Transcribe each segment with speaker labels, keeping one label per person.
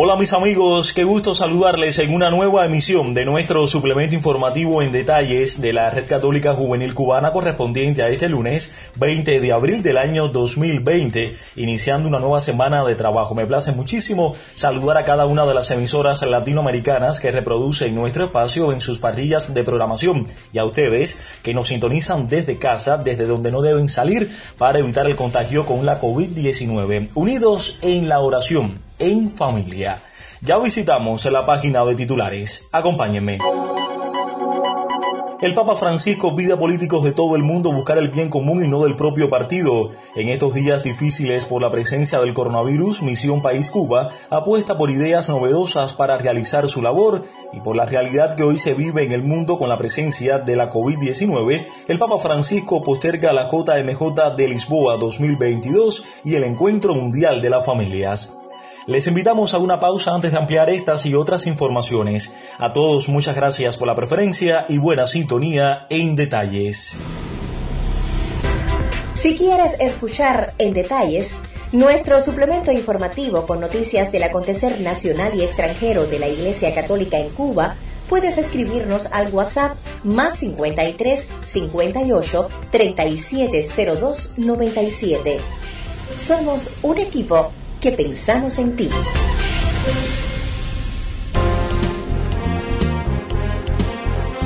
Speaker 1: Hola mis amigos, qué gusto saludarles en una nueva emisión de nuestro suplemento informativo en detalles de la Red Católica Juvenil Cubana correspondiente a este lunes 20 de abril del año 2020, iniciando una nueva semana de trabajo. Me place muchísimo saludar a cada una de las emisoras latinoamericanas que reproducen nuestro espacio en sus parrillas de programación y a ustedes que nos sintonizan desde casa, desde donde no deben salir para evitar el contagio con la COVID-19. Unidos en la oración en familia. Ya visitamos la página de titulares. Acompáñenme. El Papa Francisco pide a políticos de todo el mundo buscar el bien común y no del propio partido. En estos días difíciles por la presencia del coronavirus, Misión País Cuba apuesta por ideas novedosas para realizar su labor y por la realidad que hoy se vive en el mundo con la presencia de la COVID-19, el Papa Francisco posterga la JMJ de Lisboa 2022 y el Encuentro Mundial de las Familias. Les invitamos a una pausa antes de ampliar estas y otras informaciones. A todos muchas gracias por la preferencia y buena sintonía en detalles.
Speaker 2: Si quieres escuchar en detalles nuestro suplemento informativo con noticias del acontecer nacional y extranjero de la Iglesia Católica en Cuba, puedes escribirnos al WhatsApp más 53 58 3702 97. Somos un equipo que pensamos en ti.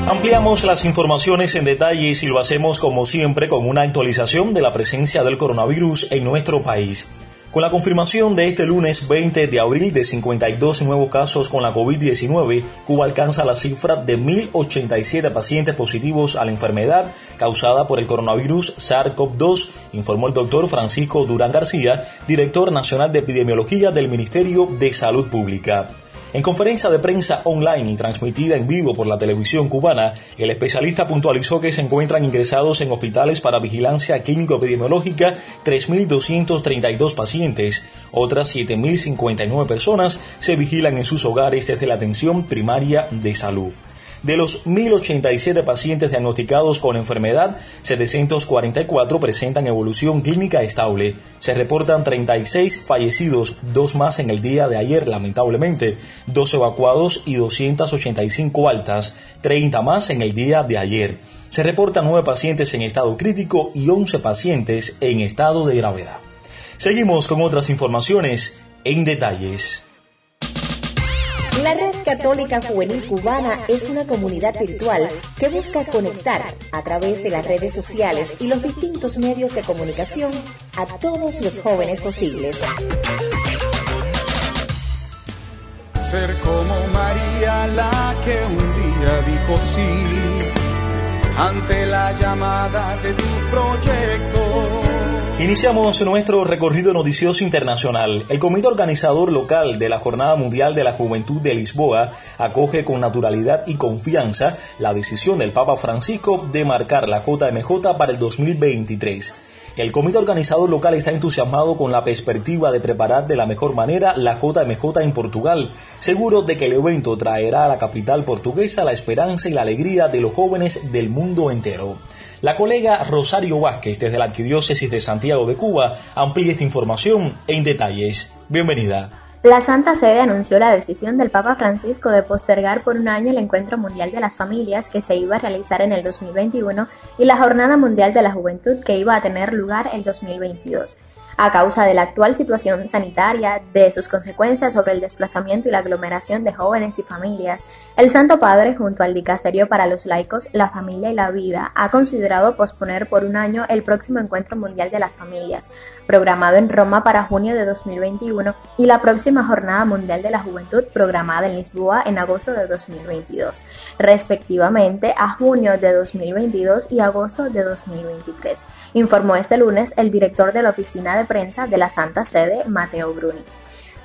Speaker 1: Ampliamos las informaciones en detalle y lo hacemos como siempre con una actualización de la presencia del coronavirus en nuestro país. Con la confirmación de este lunes 20 de abril de 52 nuevos casos con la COVID-19, Cuba alcanza la cifra de 1.087 pacientes positivos a la enfermedad causada por el coronavirus SARS-CoV-2, informó el doctor Francisco Durán García, director nacional de epidemiología del Ministerio de Salud Pública. En conferencia de prensa online y transmitida en vivo por la televisión cubana, el especialista puntualizó que se encuentran ingresados en hospitales para vigilancia clínico-epidemiológica 3.232 pacientes. Otras 7.059 personas se vigilan en sus hogares desde la atención primaria de salud. De los 1.087 pacientes diagnosticados con enfermedad, 744 presentan evolución clínica estable. Se reportan 36 fallecidos, dos más en el día de ayer lamentablemente, dos evacuados y 285 altas, 30 más en el día de ayer. Se reportan 9 pacientes en estado crítico y 11 pacientes en estado de gravedad. Seguimos con otras informaciones en detalles.
Speaker 2: La Red Católica Juvenil Cubana es una comunidad virtual que busca conectar a través de las redes sociales y los distintos medios de comunicación a todos los jóvenes posibles.
Speaker 3: Ser como María la que un día dijo sí ante la llamada de tu proyecto
Speaker 1: Iniciamos nuestro recorrido noticioso internacional. El comité organizador local de la Jornada Mundial de la Juventud de Lisboa acoge con naturalidad y confianza la decisión del Papa Francisco de marcar la JMJ para el 2023. El comité organizador local está entusiasmado con la perspectiva de preparar de la mejor manera la JMJ en Portugal, seguro de que el evento traerá a la capital portuguesa la esperanza y la alegría de los jóvenes del mundo entero. La colega Rosario Vázquez desde la Arquidiócesis de Santiago de Cuba amplía esta información en detalles. Bienvenida.
Speaker 4: La Santa Sede anunció la decisión del Papa Francisco de postergar por un año el Encuentro Mundial de las Familias que se iba a realizar en el 2021 y la Jornada Mundial de la Juventud que iba a tener lugar el 2022 a causa de la actual situación sanitaria, de sus consecuencias sobre el desplazamiento y la aglomeración de jóvenes y familias, el Santo Padre, junto al Dicasterio para los Laicos, la Familia y la Vida, ha considerado posponer por un año el próximo Encuentro Mundial de las Familias, programado en Roma para junio de 2021, y la próxima Jornada Mundial de la Juventud, programada en Lisboa en agosto de 2022, respectivamente a junio de 2022 y agosto de 2023, informó este lunes el director de la Oficina de Prensa de la Santa Sede, Mateo Bruni.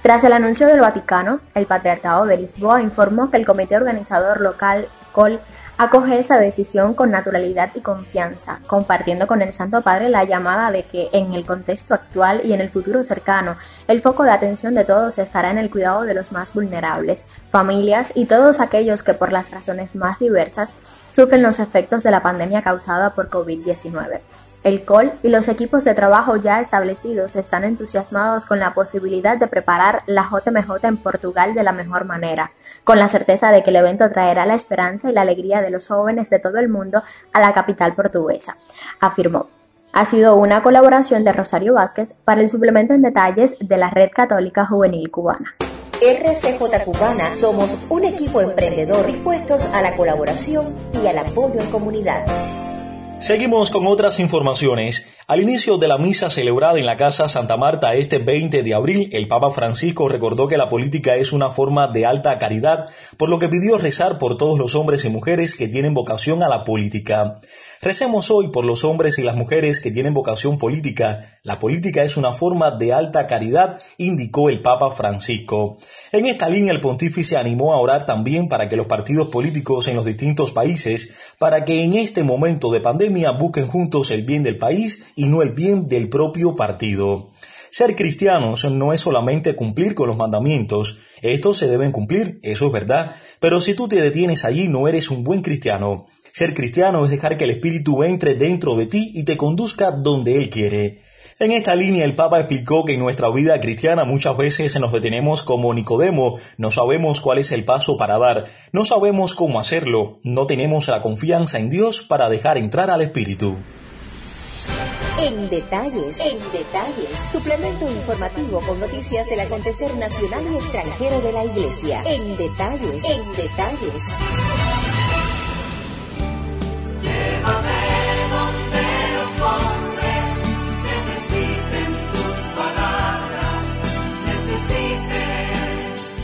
Speaker 4: Tras el anuncio del Vaticano, el Patriarcado de Lisboa informó que el comité organizador local COL acoge esa decisión con naturalidad y confianza, compartiendo con el Santo Padre la llamada de que en el contexto actual y en el futuro cercano, el foco de atención de todos estará en el cuidado de los más vulnerables, familias y todos aquellos que por las razones más diversas sufren los efectos de la pandemia causada por COVID-19. El COL y los equipos de trabajo ya establecidos están entusiasmados con la posibilidad de preparar la JMJ en Portugal de la mejor manera, con la certeza de que el evento traerá la esperanza y la alegría de los jóvenes de todo el mundo a la capital portuguesa, afirmó. Ha sido una colaboración de Rosario Vázquez para el suplemento en detalles de la Red Católica Juvenil Cubana.
Speaker 2: RCJ Cubana somos un equipo emprendedor dispuestos a la colaboración y al apoyo en comunidad.
Speaker 1: Seguimos con otras informaciones. Al inicio de la misa celebrada en la Casa Santa Marta este 20 de abril, el Papa Francisco recordó que la política es una forma de alta caridad, por lo que pidió rezar por todos los hombres y mujeres que tienen vocación a la política. Recemos hoy por los hombres y las mujeres que tienen vocación política. La política es una forma de alta caridad, indicó el Papa Francisco. En esta línea el pontífice animó a orar también para que los partidos políticos en los distintos países, para que en este momento de pandemia busquen juntos el bien del país y no el bien del propio partido. Ser cristianos no es solamente cumplir con los mandamientos, estos se deben cumplir, eso es verdad, pero si tú te detienes allí no eres un buen cristiano. Ser cristiano es dejar que el Espíritu entre dentro de ti y te conduzca donde Él quiere. En esta línea el Papa explicó que en nuestra vida cristiana muchas veces nos detenemos como Nicodemo, no sabemos cuál es el paso para dar, no sabemos cómo hacerlo, no tenemos la confianza en Dios para dejar entrar al Espíritu.
Speaker 2: En detalles, en detalles, suplemento informativo con noticias del acontecer nacional y extranjero de la Iglesia. En detalles, en detalles.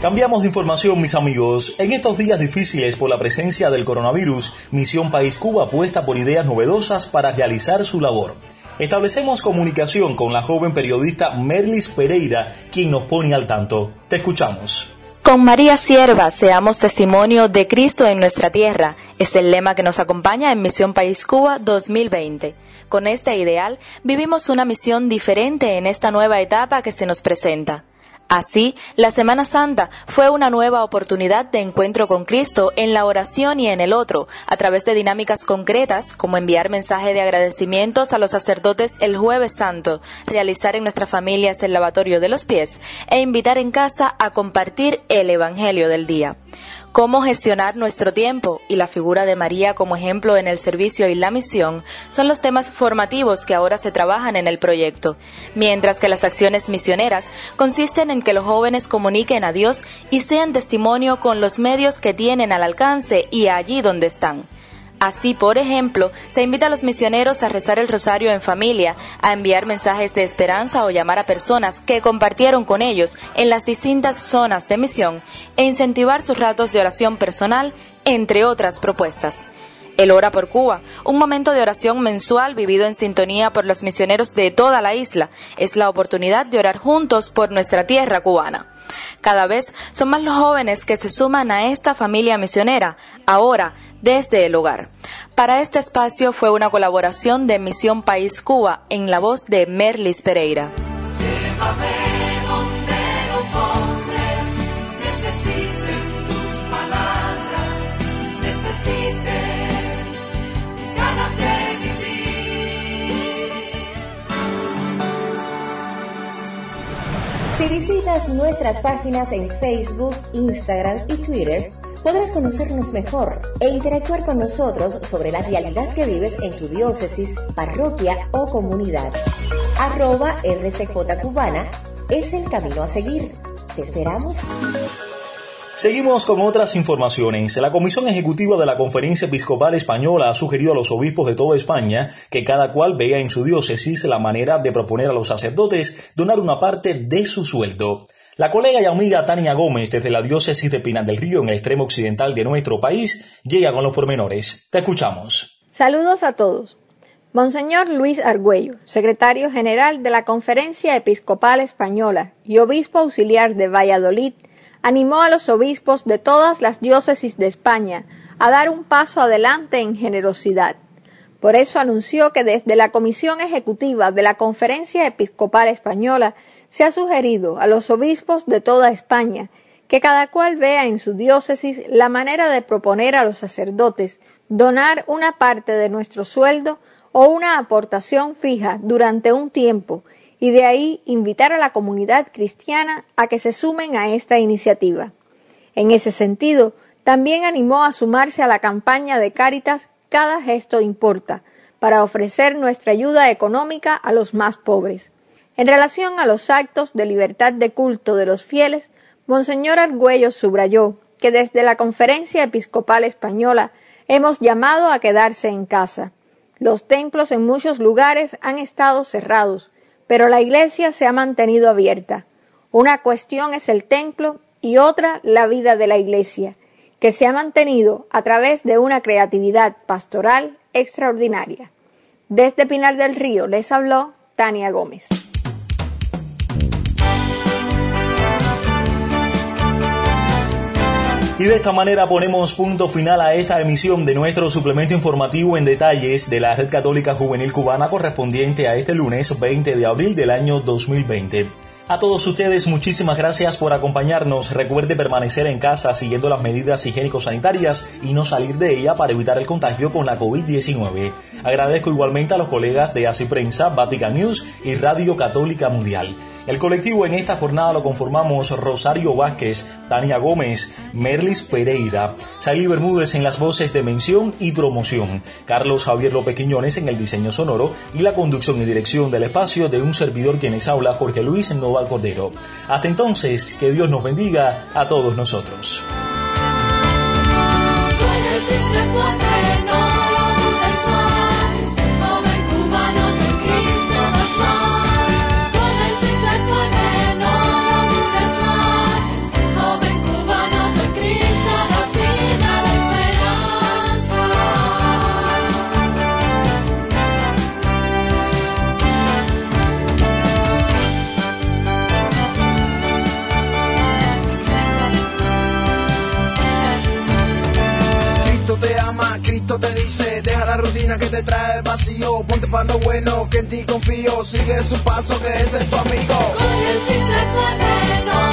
Speaker 1: Cambiamos de información, mis amigos. En estos días difíciles por la presencia del coronavirus, Misión País Cuba apuesta por ideas novedosas para realizar su labor. Establecemos comunicación con la joven periodista Merlis Pereira, quien nos pone al tanto. Te escuchamos.
Speaker 5: Con María Sierva, seamos testimonio de Cristo en nuestra tierra. Es el lema que nos acompaña en Misión País Cuba 2020. Con este ideal, vivimos una misión diferente en esta nueva etapa que se nos presenta. Así, la Semana Santa fue una nueva oportunidad de encuentro con Cristo en la oración y en el otro, a través de dinámicas concretas como enviar mensaje de agradecimientos a los sacerdotes el jueves santo, realizar en nuestras familias el lavatorio de los pies e invitar en casa a compartir el Evangelio del día cómo gestionar nuestro tiempo y la figura de María como ejemplo en el servicio y la misión son los temas formativos que ahora se trabajan en el proyecto, mientras que las acciones misioneras consisten en que los jóvenes comuniquen a Dios y sean testimonio con los medios que tienen al alcance y allí donde están. Así, por ejemplo, se invita a los misioneros a rezar el rosario en familia, a enviar mensajes de esperanza o llamar a personas que compartieron con ellos en las distintas zonas de misión e incentivar sus ratos de oración personal, entre otras propuestas. El Hora por Cuba, un momento de oración mensual vivido en sintonía por los misioneros de toda la isla, es la oportunidad de orar juntos por nuestra tierra cubana. Cada vez son más los jóvenes que se suman a esta familia misionera, ahora desde el hogar. Para este espacio fue una colaboración de Misión País Cuba en la voz de Merlis Pereira.
Speaker 2: Si visitas nuestras páginas en Facebook, Instagram y Twitter, podrás conocernos mejor e interactuar con nosotros sobre la realidad que vives en tu diócesis, parroquia o comunidad. Arroba RCJ Cubana es el camino a seguir. Te esperamos.
Speaker 1: Seguimos con otras informaciones. La Comisión Ejecutiva de la Conferencia Episcopal Española ha sugerido a los obispos de toda España que cada cual vea en su diócesis la manera de proponer a los sacerdotes donar una parte de su sueldo. La colega y amiga Tania Gómez, desde la diócesis de Pinar del Río, en el extremo occidental de nuestro país, llega con los pormenores. Te escuchamos.
Speaker 6: Saludos a todos. Monseñor Luis Argüello, secretario general de la Conferencia Episcopal Española y obispo auxiliar de Valladolid, animó a los obispos de todas las diócesis de España a dar un paso adelante en generosidad. Por eso anunció que desde la Comisión Ejecutiva de la Conferencia Episcopal Española se ha sugerido a los obispos de toda España que cada cual vea en su diócesis la manera de proponer a los sacerdotes donar una parte de nuestro sueldo o una aportación fija durante un tiempo y de ahí invitar a la comunidad cristiana a que se sumen a esta iniciativa. En ese sentido, también animó a sumarse a la campaña de Cáritas Cada gesto importa, para ofrecer nuestra ayuda económica a los más pobres. En relación a los actos de libertad de culto de los fieles, Monseñor Argüello subrayó que desde la Conferencia Episcopal Española hemos llamado a quedarse en casa. Los templos en muchos lugares han estado cerrados, pero la iglesia se ha mantenido abierta. Una cuestión es el templo y otra la vida de la iglesia, que se ha mantenido a través de una creatividad pastoral extraordinaria. Desde Pinar del Río les habló Tania Gómez.
Speaker 1: Y de esta manera ponemos punto final a esta emisión de nuestro suplemento informativo en detalles de la Red Católica Juvenil Cubana correspondiente a este lunes 20 de abril del año 2020. A todos ustedes muchísimas gracias por acompañarnos. Recuerde permanecer en casa siguiendo las medidas higiénico-sanitarias y no salir de ella para evitar el contagio con la COVID-19. Agradezco igualmente a los colegas de Así Prensa, Vatican News y Radio Católica Mundial. El colectivo en esta jornada lo conformamos Rosario Vázquez, Tania Gómez, Merlis Pereira, Sally Bermúdez en las voces de mención y promoción, Carlos Javier López Quiñones en el diseño sonoro y la conducción y dirección del espacio de un servidor quienes habla Jorge Luis Nova Cordero. Hasta entonces, que Dios nos bendiga a todos nosotros.
Speaker 7: Que te trae vacío, ponte para lo bueno, que en ti confío, sigue su paso que ese es tu amigo.
Speaker 8: Con él sí se puede, no,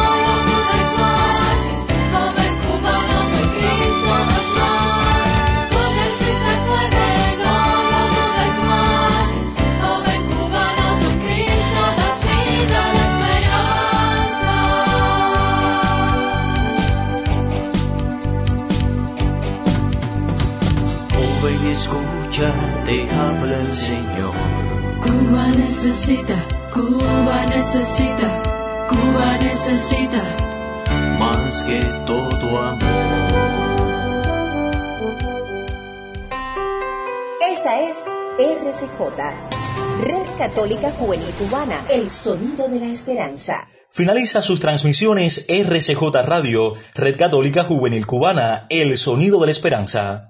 Speaker 9: Señor.
Speaker 8: Cuba necesita, Cuba necesita, Cuba necesita.
Speaker 9: Más que todo amor.
Speaker 2: Esta es RCJ, Red Católica Juvenil Cubana, el sonido de la esperanza.
Speaker 1: Finaliza sus transmisiones RCJ Radio, Red Católica Juvenil Cubana, el sonido de la esperanza.